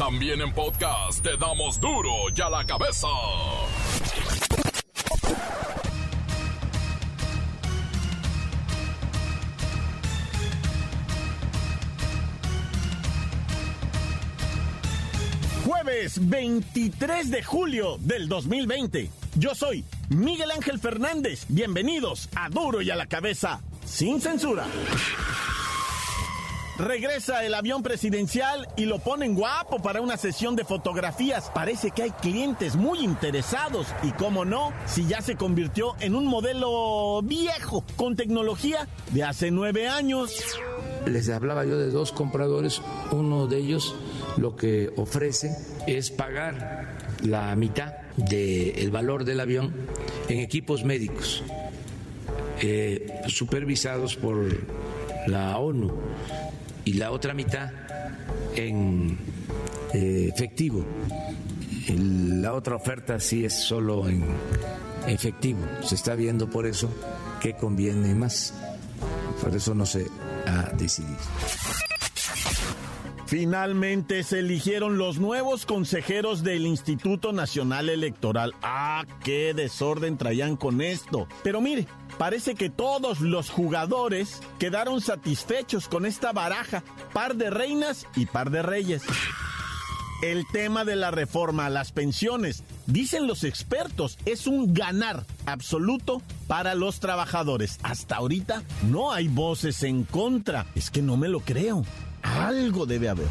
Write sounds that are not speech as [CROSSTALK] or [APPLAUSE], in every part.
También en podcast te damos duro y a la cabeza. Jueves 23 de julio del 2020. Yo soy Miguel Ángel Fernández. Bienvenidos a Duro y a la cabeza, sin censura. Regresa el avión presidencial y lo ponen guapo para una sesión de fotografías. Parece que hay clientes muy interesados. Y cómo no, si ya se convirtió en un modelo viejo, con tecnología de hace nueve años. Les hablaba yo de dos compradores. Uno de ellos lo que ofrece es pagar la mitad del valor del avión en equipos médicos eh, supervisados por la ONU y la otra mitad en eh, efectivo. La otra oferta sí es solo en efectivo. Se está viendo por eso qué conviene más. Por eso no se ha decidido. Finalmente se eligieron los nuevos consejeros del Instituto Nacional Electoral. Ah, qué desorden traían con esto. Pero mire, parece que todos los jugadores quedaron satisfechos con esta baraja, par de reinas y par de reyes. El tema de la reforma a las pensiones, dicen los expertos, es un ganar absoluto para los trabajadores. Hasta ahorita no hay voces en contra. Es que no me lo creo. Algo debe haber.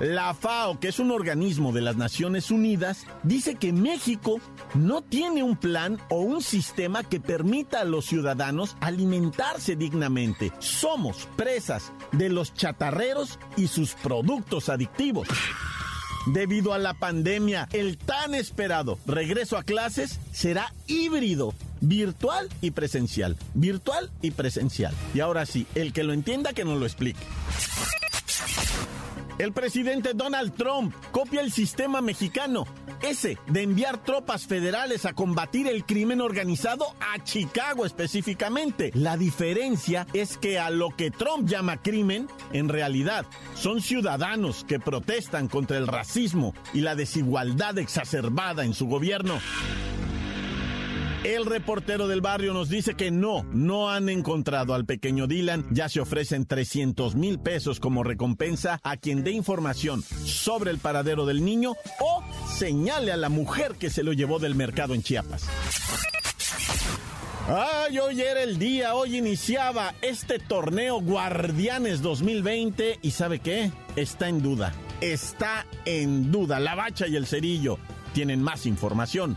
La FAO, que es un organismo de las Naciones Unidas, dice que México no tiene un plan o un sistema que permita a los ciudadanos alimentarse dignamente. Somos presas de los chatarreros y sus productos adictivos. Debido a la pandemia, el tan esperado regreso a clases será híbrido, virtual y presencial. Virtual y presencial. Y ahora sí, el que lo entienda que nos lo explique. El presidente Donald Trump copia el sistema mexicano, ese de enviar tropas federales a combatir el crimen organizado a Chicago específicamente. La diferencia es que a lo que Trump llama crimen, en realidad son ciudadanos que protestan contra el racismo y la desigualdad exacerbada en su gobierno. El reportero del barrio nos dice que no, no han encontrado al pequeño Dylan. Ya se ofrecen 300 mil pesos como recompensa a quien dé información sobre el paradero del niño o señale a la mujer que se lo llevó del mercado en Chiapas. Ay, hoy era el día, hoy iniciaba este torneo Guardianes 2020 y ¿sabe qué? Está en duda, está en duda. La bacha y el cerillo tienen más información.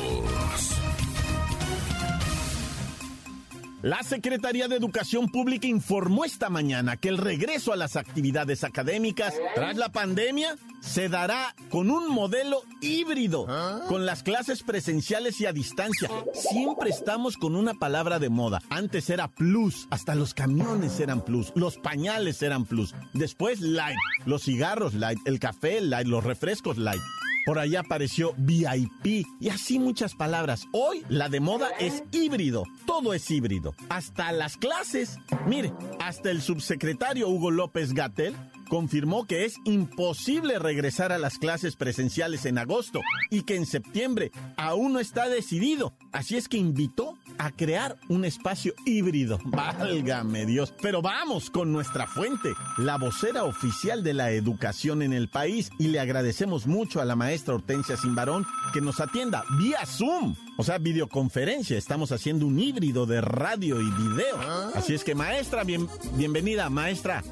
La Secretaría de Educación Pública informó esta mañana que el regreso a las actividades académicas tras la pandemia se dará con un modelo híbrido, con las clases presenciales y a distancia. Siempre estamos con una palabra de moda. Antes era plus, hasta los camiones eran plus, los pañales eran plus, después light, los cigarros light, el café light, los refrescos light. Por ahí apareció VIP y así muchas palabras. Hoy la de moda es híbrido. Todo es híbrido. Hasta las clases. Mire, hasta el subsecretario Hugo López Gatel confirmó que es imposible regresar a las clases presenciales en agosto y que en septiembre aún no está decidido. Así es que invitó a crear un espacio híbrido. Válgame Dios. Pero vamos con nuestra fuente, la vocera oficial de la educación en el país. Y le agradecemos mucho a la maestra Hortensia Simbarón que nos atienda vía Zoom. O sea, videoconferencia. Estamos haciendo un híbrido de radio y video. Así es que maestra, bien, bienvenida, maestra.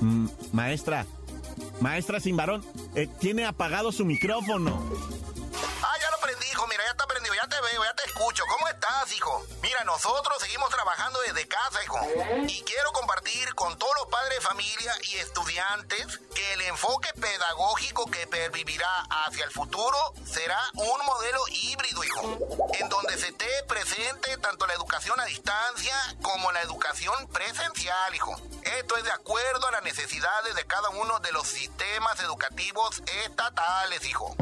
Mm, maestra, maestra sin varón, eh, tiene apagado su micrófono. Ah, ya lo prendí, hijo. Mira, ya está prendido. Ya te veo, ya te escucho. ¿Cómo estás, hijo? Mira, nosotros seguimos trabajando desde casa, hijo. Y quiero compartir con todos los padres de familia y estudiantes que el enfoque pedagógico que pervivirá hacia el futuro será un modelo híbrido, hijo. En donde se esté presente tanto la educación a distancia como la educación presencial, hijo. Esto es de acuerdo a las necesidades de cada uno de los sistemas educativos estatales, hijo.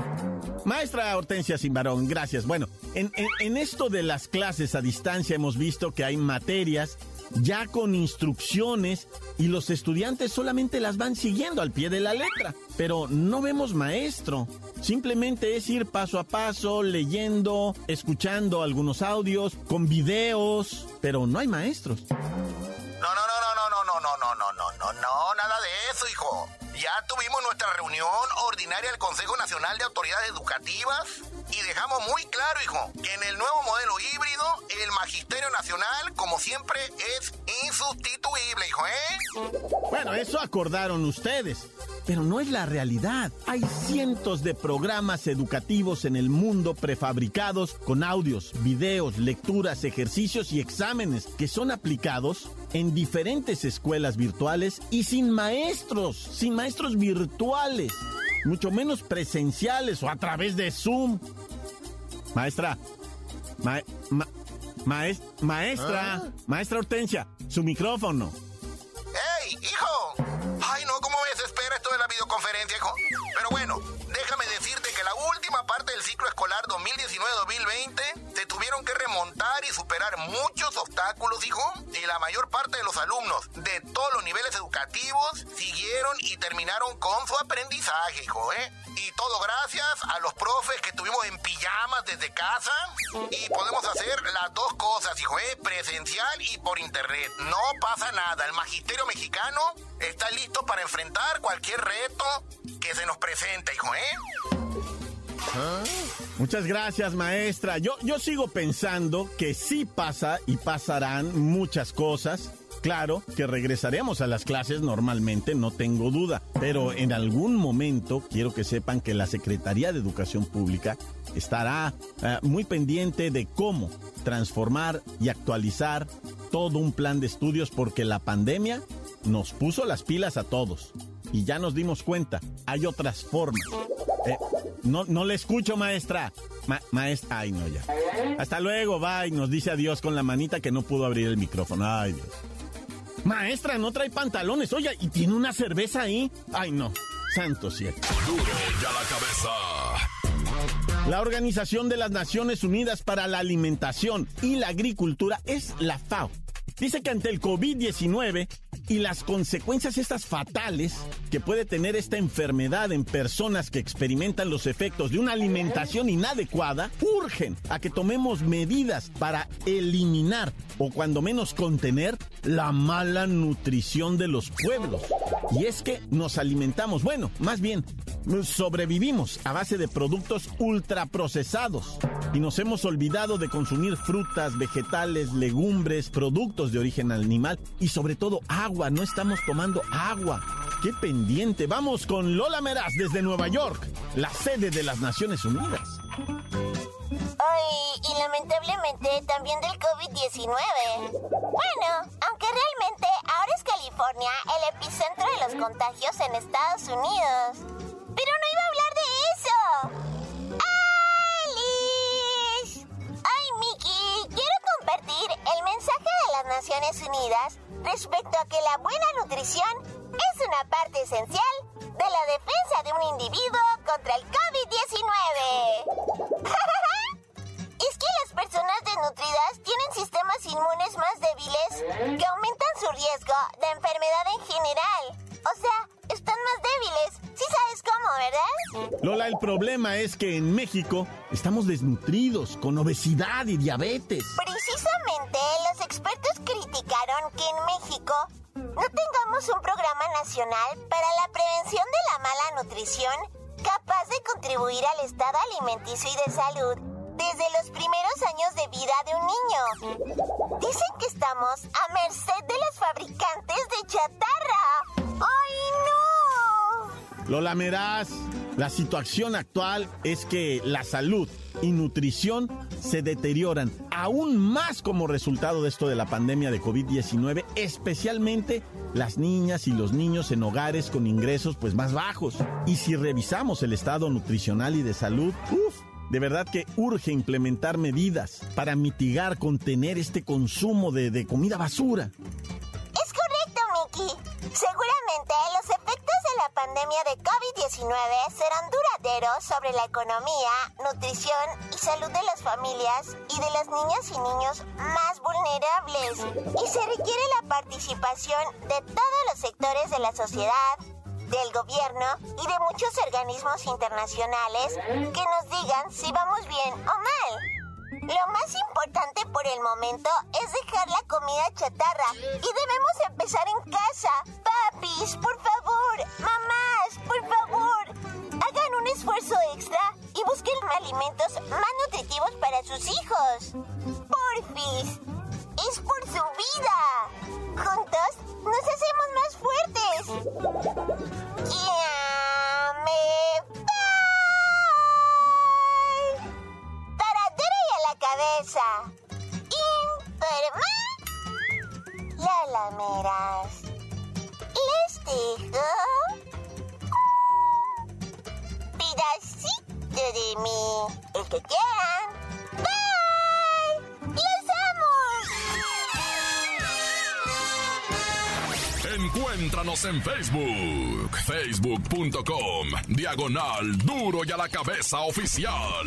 Maestra Hortensia Simbarón, gracias. Bueno, en, esto de las clases a distancia hemos visto que hay materias ya con instrucciones y los estudiantes solamente las van siguiendo al pie de la letra. Pero no vemos maestro. Simplemente es ir paso a paso, leyendo, escuchando algunos audios, con videos, pero no hay maestros. No, no, no, no, no, no, no, no, no, no, no, no, nada de eso, hijo. Ya tuvimos nuestra reunión ordinaria del Consejo Nacional de Autoridades Educativas y dejamos muy claro, hijo, que en el nuevo modelo híbrido, el Magisterio Nacional, como siempre, es insustituible, hijo, ¿eh? Bueno, eso acordaron ustedes. Pero no es la realidad. Hay cientos de programas educativos en el mundo prefabricados con audios, videos, lecturas, ejercicios y exámenes que son aplicados en diferentes escuelas virtuales y sin maestros, sin maestros virtuales, mucho menos presenciales o a través de Zoom. Maestra, maestra, ¿Ah? maestra Hortensia, su micrófono. ¡Ey, hijo! Ay, no, ¿cómo me desespera esto de la videoconferencia, hijo? Pero bueno, déjame decirte que la última parte del ciclo escolar 2019-2020 se tuvieron que remontar y superar obstáculos, hijo, y la mayor parte de los alumnos de todos los niveles educativos siguieron y terminaron con su aprendizaje, hijo, ¿eh? Y todo gracias a los profes que estuvimos en pijamas desde casa y podemos hacer las dos cosas, hijo, ¿eh? Presencial y por internet. No pasa nada. El magisterio mexicano está listo para enfrentar cualquier reto que se nos presente, hijo, ¿eh? Muchas gracias, maestra. Yo, yo sigo pensando que sí pasa y pasarán muchas cosas. Claro que regresaremos a las clases normalmente, no tengo duda, pero en algún momento quiero que sepan que la Secretaría de Educación Pública estará eh, muy pendiente de cómo transformar y actualizar todo un plan de estudios porque la pandemia nos puso las pilas a todos y ya nos dimos cuenta, hay otras formas. Eh, no, no le escucho, maestra. maestra, ay no ya. Hasta luego, bye. Nos dice adiós con la manita que no pudo abrir el micrófono. Ay Dios. Maestra, no trae pantalones. Oye, ¿y tiene una cerveza ahí? Ay, no. Santo cielo. Duro ya la cabeza. La Organización de las Naciones Unidas para la Alimentación y la Agricultura es la FAO. Dice que ante el COVID-19 y las consecuencias estas fatales que puede tener esta enfermedad en personas que experimentan los efectos de una alimentación inadecuada, urgen a que tomemos medidas para eliminar o cuando menos contener la mala nutrición de los pueblos. Y es que nos alimentamos, bueno, más bien, sobrevivimos a base de productos ultraprocesados y nos hemos olvidado de consumir frutas, vegetales, legumbres, productos de origen animal y sobre todo agua. No estamos tomando agua. ¡Qué pendiente! Vamos con Lola Meraz desde Nueva York, la sede de las Naciones Unidas. Ay, y lamentablemente también del COVID-19. Bueno, aunque realmente ahora es California el epicentro de los contagios en Estados Unidos. Naciones Unidas respecto a que la buena nutrición es una parte esencial de la defensa de un individuo contra el COVID-19. [LAUGHS] es que las personas desnutridas tienen sistemas inmunes más débiles que aumentan su riesgo de enfermedad en general. O sea, más débiles. Sí sabes cómo, ¿verdad? Lola, el problema es que en México estamos desnutridos, con obesidad y diabetes. Precisamente, los expertos criticaron que en México no tengamos un programa nacional para la prevención de la mala nutrición capaz de contribuir al estado alimenticio y de salud desde los primeros años de vida de un niño. Dicen que estamos a merced de los fabricantes de chatarra. ¡Ay, no! Lo lamerás. La situación actual es que la salud y nutrición se deterioran aún más como resultado de esto de la pandemia de COVID-19, especialmente las niñas y los niños en hogares con ingresos pues más bajos. Y si revisamos el estado nutricional y de salud, uff, de verdad que urge implementar medidas para mitigar, contener este consumo de, de comida basura. Es correcto, Mickey. Seguramente los la pandemia de COVID-19 serán duraderos sobre la economía, nutrición y salud de las familias y de las niñas y niños más vulnerables. Y se requiere la participación de todos los sectores de la sociedad, del gobierno y de muchos organismos internacionales que nos digan si vamos bien o mal. Lo más importante por el momento es dejar la comida chatarra y debemos empezar en casa. Papis, por favor, mamás, por favor, hagan un esfuerzo extra y busquen alimentos más nutritivos para sus hijos. Porfis, es por su vida. Juntos nos hacemos más fuertes. Ya me. A la cabeza. Informa. La lameras. Les dejo. Pedacito de mí. El que quieran. Bye. ¡Los amo! Encuéntranos en Facebook, facebook.com, diagonal duro y a la cabeza oficial.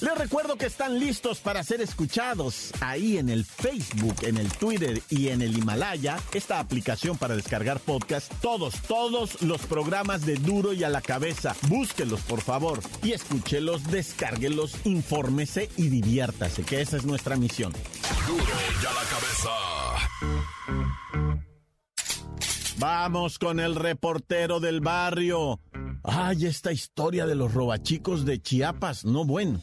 Les recuerdo que están listos para ser escuchados ahí en el Facebook, en el Twitter y en el Himalaya, esta aplicación para descargar podcast, todos, todos los programas de Duro y a la cabeza. Búsquelos, por favor, y escúchelos, descárguelos, infórmese y diviértase, que esa es nuestra misión. Duro y a la cabeza. Vamos con el reportero del barrio. Ay, esta historia de los robachicos de Chiapas, no bueno.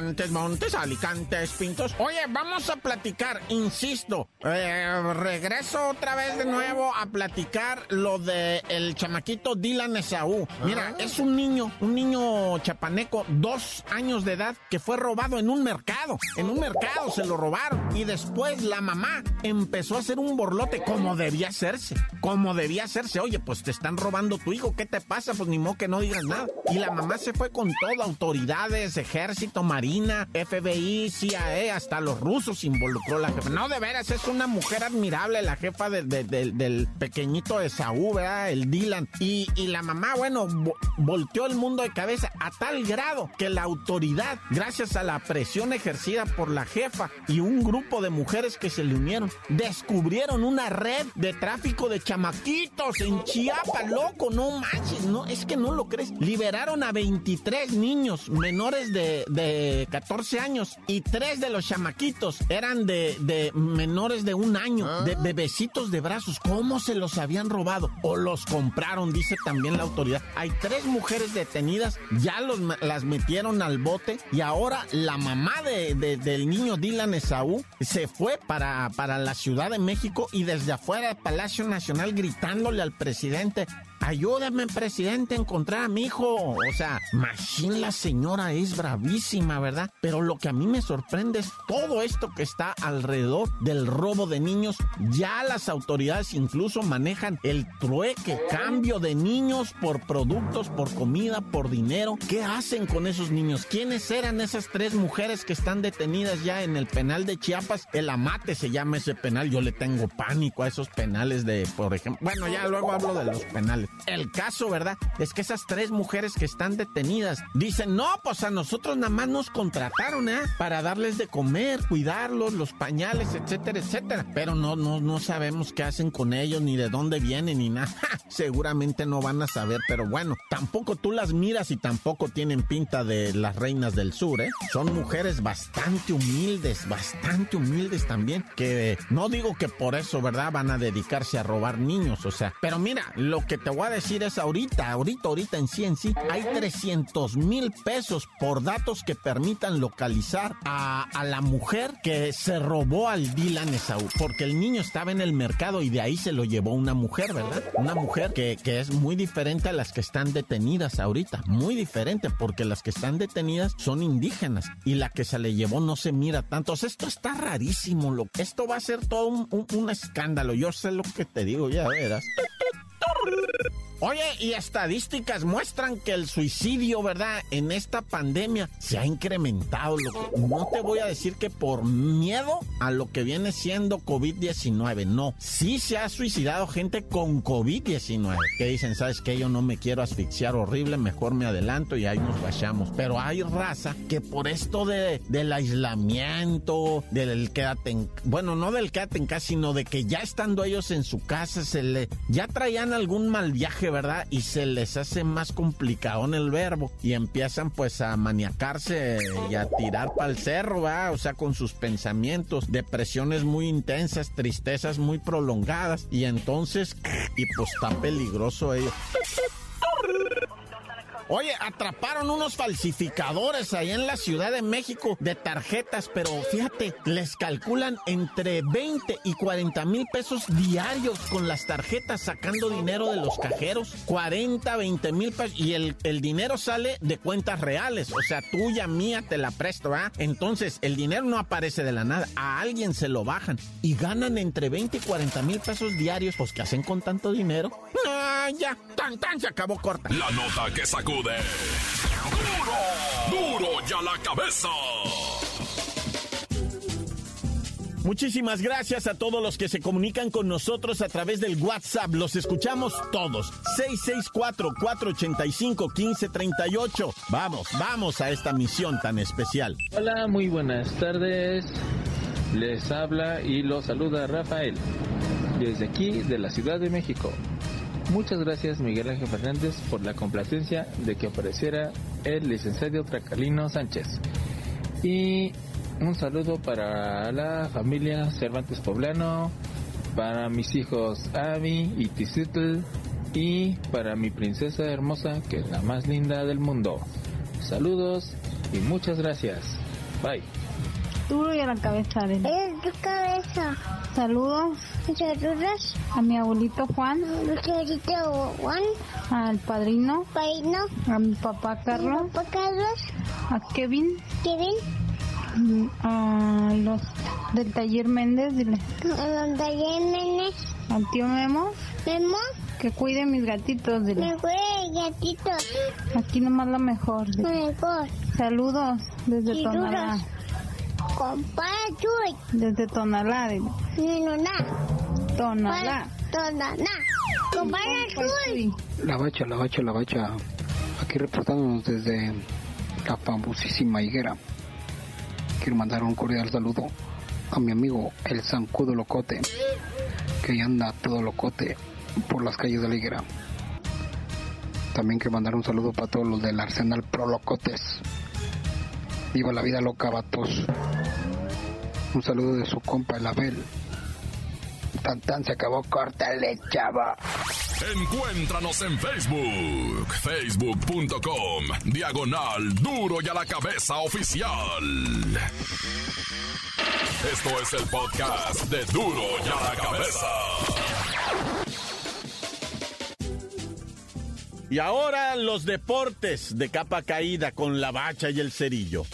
Montes, Montes, Alicantes, Pintos. Oye, vamos a platicar, insisto, eh, regreso otra vez de nuevo a platicar lo de el chamaquito Dylan Esaú. Mira, es un niño, un niño chapaneco, dos años de edad, que fue robado en un mercado. En un mercado se lo robaron. Y después la mamá empezó a hacer un borlote como debía hacerse. Como debía hacerse. Oye, pues te están robando tu hijo, ¿qué te pasa? Pues ni modo que no digas nada. Y la mamá se fue con todo, autoridades, ejército, FBI, CIA, hasta los rusos involucró la jefa. No, de veras, es una mujer admirable, la jefa de- de- de- del pequeñito Esaú, ¿verdad? El Dylan. Y, la mamá, bueno, vo- volteó el mundo de cabeza a tal grado que la autoridad, gracias a la presión ejercida por la jefa y un grupo de mujeres que se le unieron, descubrieron una red de tráfico de chamaquitos en Chiapas, loco, no manches, no, es que no lo crees. Liberaron a 23 niños menores de, de 14 años y tres de los chamaquitos eran de, de menores de un año, de bebecitos de brazos. ¿Cómo se los habían robado? O los compraron, dice también la autoridad. Hay tres mujeres detenidas, ya los, las metieron al bote y ahora la mamá de, de- del niño Dylan Esaú se fue para, para la Ciudad de México y desde afuera del Palacio Nacional gritándole al presidente. Ayúdame, presidente, a encontrar a mi hijo. O sea, machín la señora es bravísima, ¿verdad? Pero lo que a mí me sorprende es todo esto que está alrededor del robo de niños. Ya las autoridades incluso manejan el trueque, cambio de niños por productos, por comida, por dinero. ¿Qué hacen con esos niños? ¿Quiénes eran esas tres mujeres que están detenidas ya en el penal de Chiapas? El Amate se llama ese penal. Yo le tengo pánico a esos penales de, por ejemplo. Bueno, ya luego hablo de los penales. El caso, ¿verdad? Es que esas tres mujeres que están detenidas dicen, no, pues a nosotros nada más nos contrataron, ¿eh? Para darles de comer, cuidarlos, los pañales, etcétera, etcétera. Pero no, no, no sabemos qué hacen con ellos, ni de dónde vienen, ni nada. [LAUGHS] Seguramente no van a saber, pero bueno, tampoco tú las miras y tampoco tienen pinta de las reinas del sur, ¿eh? Son mujeres bastante humildes, bastante humildes también, que no digo que por eso, ¿verdad? Van a dedicarse a robar niños, o sea, pero mira, lo que te voy voy a decir es ahorita, ahorita, ahorita en sí en sí, hay 300 mil pesos por datos que permitan localizar a, a, la mujer que se robó al Dylan Esaú, porque el niño estaba en el mercado y de ahí se lo llevó una mujer, ¿verdad? Una mujer que, que es muy diferente a las que están detenidas ahorita, muy diferente, porque las que están detenidas son indígenas y la que se le llevó no se mira tanto. esto está rarísimo, lo, esto va a ser todo un, un, un escándalo, yo sé lo que te digo, ya verás. Oye, y estadísticas muestran que el suicidio, ¿verdad? En esta pandemia se ha incrementado. no te voy a decir que por miedo a lo que viene siendo COVID-19, no. Sí se ha suicidado gente con COVID-19 que dicen, ¿sabes qué? Yo no me quiero asfixiar horrible, mejor me adelanto y ahí nos vayamos. Pero hay raza que por esto de, del aislamiento, del quédate en... Bueno, no del quédate en casa, sino de que ya estando ellos en su casa, se le... Ya traían algún mal viaje ¿verdad? Y se les hace más complicado en el verbo y empiezan pues a maniacarse y a tirar para el cerro. O sea, con sus pensamientos, depresiones muy intensas, tristezas muy prolongadas y entonces, y pues está peligroso ello. Oye, atraparon unos falsificadores ahí en la Ciudad de México de tarjetas, pero fíjate, les calculan entre 20 y 40 mil pesos diarios con las tarjetas sacando dinero de los cajeros. 40, 20 mil pesos. Y el, el dinero sale de cuentas reales. O sea, tuya, mía, te la presto, ¿ah? Entonces, el dinero no aparece de la nada. A alguien se lo bajan y ganan entre 20 y 40 mil pesos diarios. Pues, ¿qué hacen con tanto dinero? Ah, ya, tan, tan, se acabó corta. La nota que sacó ¡Duro! ¡Duro ya la cabeza! Muchísimas gracias a todos los que se comunican con nosotros a través del WhatsApp. Los escuchamos todos. 664-485-1538. Vamos, vamos a esta misión tan especial. Hola, muy buenas tardes. Les habla y los saluda Rafael. Desde aquí, de la Ciudad de México. Muchas gracias Miguel Ángel Fernández por la complacencia de que apareciera el licenciado Tracalino Sánchez. Y un saludo para la familia Cervantes Poblano, para mis hijos Avi y Tizitl y para mi princesa hermosa que es la más linda del mundo. Saludos y muchas gracias. Bye. Duro y a la cabeza de Es tu cabeza. Saludos Saludos. a mi abuelito Juan, Lucerito Juan. al padrino, Paino. a mi papá Carlos, Papá Carlos. a Kevin, Kevin. a los del taller Méndez, dile, Donde Jiménez. al tío Memo, Memo. que cuide mis gatitos, dile. Me fue gatito. Aquí nomás la mejor, dile. Mejor. Saludos desde Tonalá, duros. Compa Chuy. desde Tonalá, dile. Ninoná. Tonalá. Tonaná. Compa Chuy. La bacha, la bacha, la bacha. Aquí reportándonos desde la famosísima higuera. Quiero mandar un cordial saludo a mi amigo el Zancudo Locote, que ya anda todo locote por las calles de la higuera. También quiero mandar un saludo para todos los del Arsenal Pro Locotes. Viva la vida loca, vatos. Un saludo de su compa el Abel. Tan tan se acabó, córtale, chava. Encuéntranos en Facebook, facebook.com, diagonal duro y a la cabeza oficial. Esto es el podcast de duro y a la cabeza. Y ahora los deportes de capa caída con la bacha y el cerillo.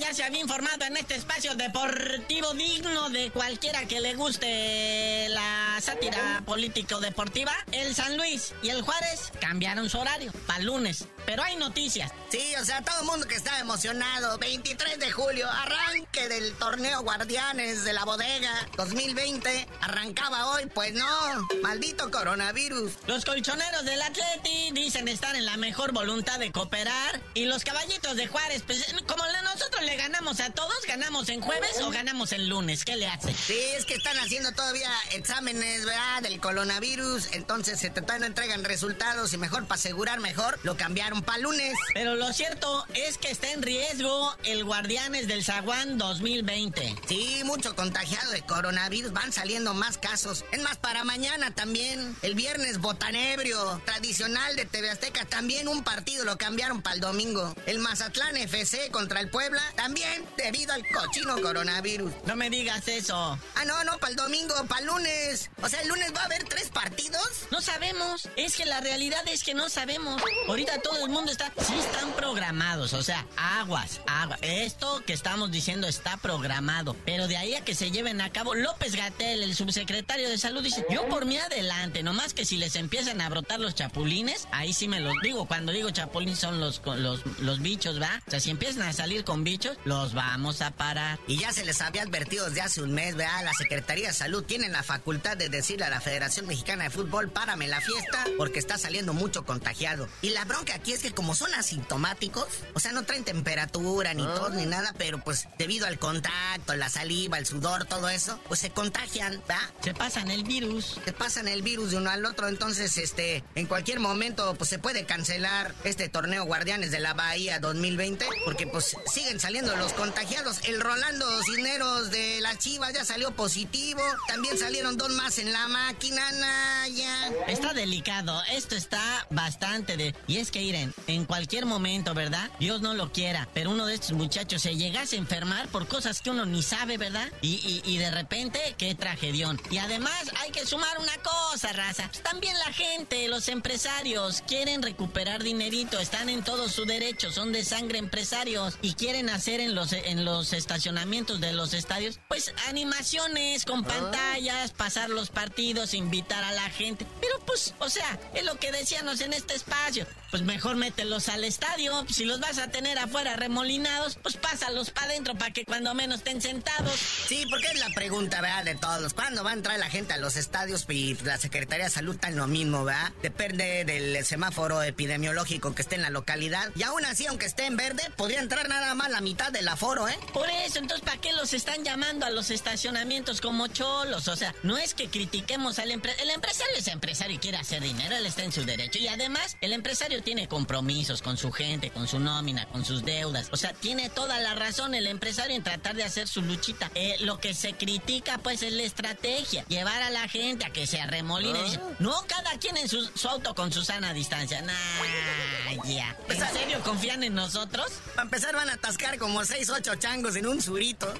Ya se había informado en este espacio deportivo digno de cualquiera que le guste la sátira político-deportiva, el San Luis y el Juárez cambiaron su horario para lunes. Pero hay noticias. Sí, o sea, todo el mundo que está emocionado. 23 de julio, arranque del torneo Guardianes de la Bodega 2020. Arrancaba hoy, pues no. Maldito coronavirus. Los colchoneros del Atleti dicen estar en la mejor voluntad de cooperar. Y los caballitos de Juárez, pues como le- nosotros le ganamos a todos? ¿Ganamos en jueves o ganamos en lunes? ¿Qué le hace? Sí, es que están haciendo todavía exámenes, ¿verdad? Del coronavirus. Entonces se te no entregan resultados y mejor para asegurar mejor lo cambiaron para lunes. Pero lo cierto es que está en riesgo el Guardianes del Zaguán 2020. Sí, mucho contagiado de coronavirus. Van saliendo más casos. Es más, para mañana también. El viernes botanebrio, tradicional de TV Azteca. También un partido lo cambiaron para el domingo. El Mazatlán FC contra el Puebla. También debido al cochino coronavirus. No me digas eso. Ah, no, no, para el domingo, para el lunes. O sea, el lunes va a haber tres partidos. No sabemos. Es que la realidad es que no sabemos. Ahorita todo el mundo está. Sí están programados. O sea, aguas, agua. Esto que estamos diciendo está programado. Pero de ahí a que se lleven a cabo, López Gatel, el subsecretario de salud, dice: Yo por mí adelante. Nomás que si les empiezan a brotar los chapulines, ahí sí me los digo. Cuando digo chapulines son los, los, los bichos, ¿va? O sea, si empiezan a salir con bichos, los vamos a parar. Y ya se les había advertido desde hace un mes, ¿verdad? La Secretaría de Salud tiene la facultad de decirle a la Federación Mexicana de Fútbol, párame la fiesta, porque está saliendo mucho contagiado. Y la bronca aquí es que como son asintomáticos, o sea, no traen temperatura, ni tos, ni nada, pero pues debido al contacto, la saliva, el sudor, todo eso, pues se contagian, ¿va? Se pasan el virus. Se pasan el virus de uno al otro, entonces, este, en cualquier momento, pues se puede cancelar este torneo Guardianes de la Bahía 2020, porque pues siguen saliendo los contagiados. El Rolando Cisneros de las Chivas ya salió positivo, también salieron dos más en la máquina, Naya. Está delicado, esto está bastante de... Y es que, Iren, en cualquier momento, ¿verdad? Dios no lo quiera, pero uno de estos muchachos se llegase a enfermar por cosas que uno ni sabe, ¿verdad? Y, y, de repente, qué tragedión. Y además hay que sumar una cosa, raza. Pues también la gente, los empresarios, quieren recuperar dinerito, están en todo su derecho, son de sangre empresarios y quieren hacer en los, en los estacionamientos de los estadios, pues animaciones con pantallas, pasar los partidos, invitar a la gente. Pero pues, o sea, es lo que decíamos en este espacio. Pues mejor mételos al estadio. Si los vas a tener afuera remolinados, pues pásalos para adentro para que cuando menos estén sentados. Sí, porque es la pregunta, ¿verdad? De todos. ¿Cuándo va a entrar la gente a los estadios? Y la Secretaría de Salud en lo mismo, ¿verdad? Depende del semáforo epidemiológico que esté en la localidad. Y aún así, aunque esté en verde, podría entrar nada más la mitad del aforo, ¿eh? Por eso, entonces, ¿para qué los están llamando a los estacionamientos como cholos? O sea, no es que critiquemos al empresario. El empresario es empresario y quiere hacer dinero, él está en su derecho. Y además, el empresario tiene compromisos con su gente, con su nómina, con sus deudas. O sea, tiene toda la razón el empresario en tratar de hacer su luchita. Eh, lo que se critica, pues, es la estrategia. Llevar a la gente a que se arremoline. Ah. no, cada quien en su, auto con su sana distancia. Nah, ya. ¿En serio confían en nosotros? Para empezar van a atascar como 6, 8 changos en un surito.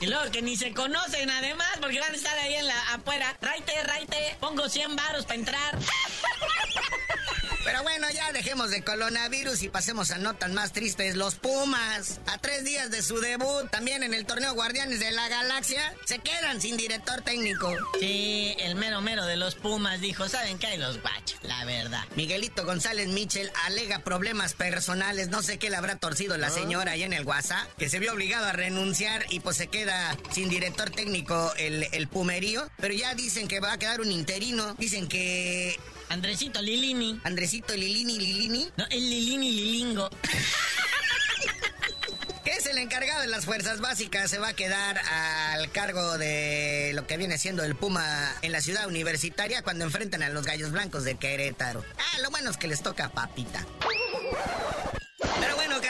y luego que ni se conocen además, porque van a estar ahí en la afuera. Raite, raite, pongo 100 varos para entrar. Pero bueno, ya dejemos de coronavirus y pasemos a notas más tristes. Los Pumas, a tres días de su debut, también en el torneo Guardianes de la Galaxia, se quedan sin director técnico. Sí, el mero mero de los Pumas dijo, ¿saben qué hay los guachos? La verdad. Miguelito González Mitchell alega problemas personales, no sé qué le habrá torcido la ah. señora ahí en el WhatsApp, que se vio obligado a renunciar y pues se queda sin director técnico el, el Pumerío. Pero ya dicen que va a quedar un interino, dicen que Andresito Lilini. Andresito Lilini Lilini. No, el Lilini Lilingo. ¿Qué es el encargado de las fuerzas básicas? Se va a quedar al cargo de lo que viene siendo el Puma en la ciudad universitaria cuando enfrentan a los Gallos Blancos de Querétaro. Ah, lo bueno es que les toca papita.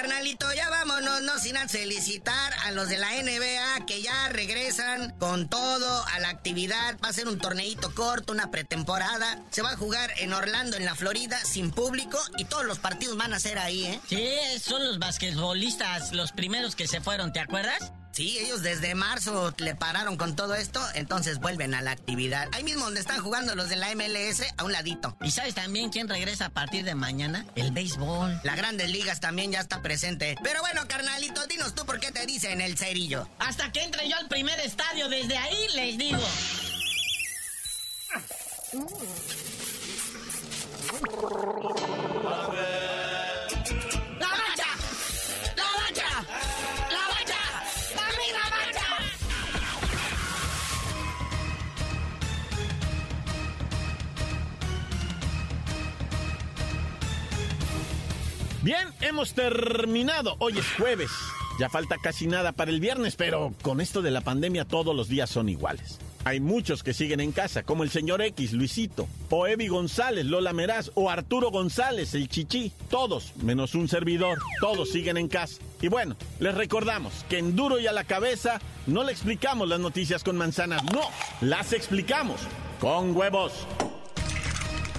Carnalito, ya vámonos, no sin felicitar a los de la NBA que ya regresan con todo a la actividad. Va a ser un torneito corto, una pretemporada. Se va a jugar en Orlando, en la Florida, sin público y todos los partidos van a ser ahí, ¿eh? Sí, son los basquetbolistas los primeros que se fueron, ¿te acuerdas? Sí, ellos desde marzo le pararon con todo esto, entonces vuelven a la actividad. Ahí mismo donde están jugando los de la MLS, a un ladito. ¿Y sabes también quién regresa a partir de mañana? El béisbol. La Grandes Ligas también ya está presente. Pero bueno, carnalito, dinos tú por qué te dicen el cerillo. Hasta que entre yo al primer estadio, desde ahí les digo. Bien, hemos terminado. Hoy es jueves. Ya falta casi nada para el viernes, pero con esto de la pandemia todos los días son iguales. Hay muchos que siguen en casa, como el señor X, Luisito, o Evi González, Lola Meraz, o Arturo González, el Chichi. Todos, menos un servidor, todos siguen en casa. Y bueno, les recordamos que en Duro y a la cabeza no le explicamos las noticias con manzanas, no, las explicamos con huevos.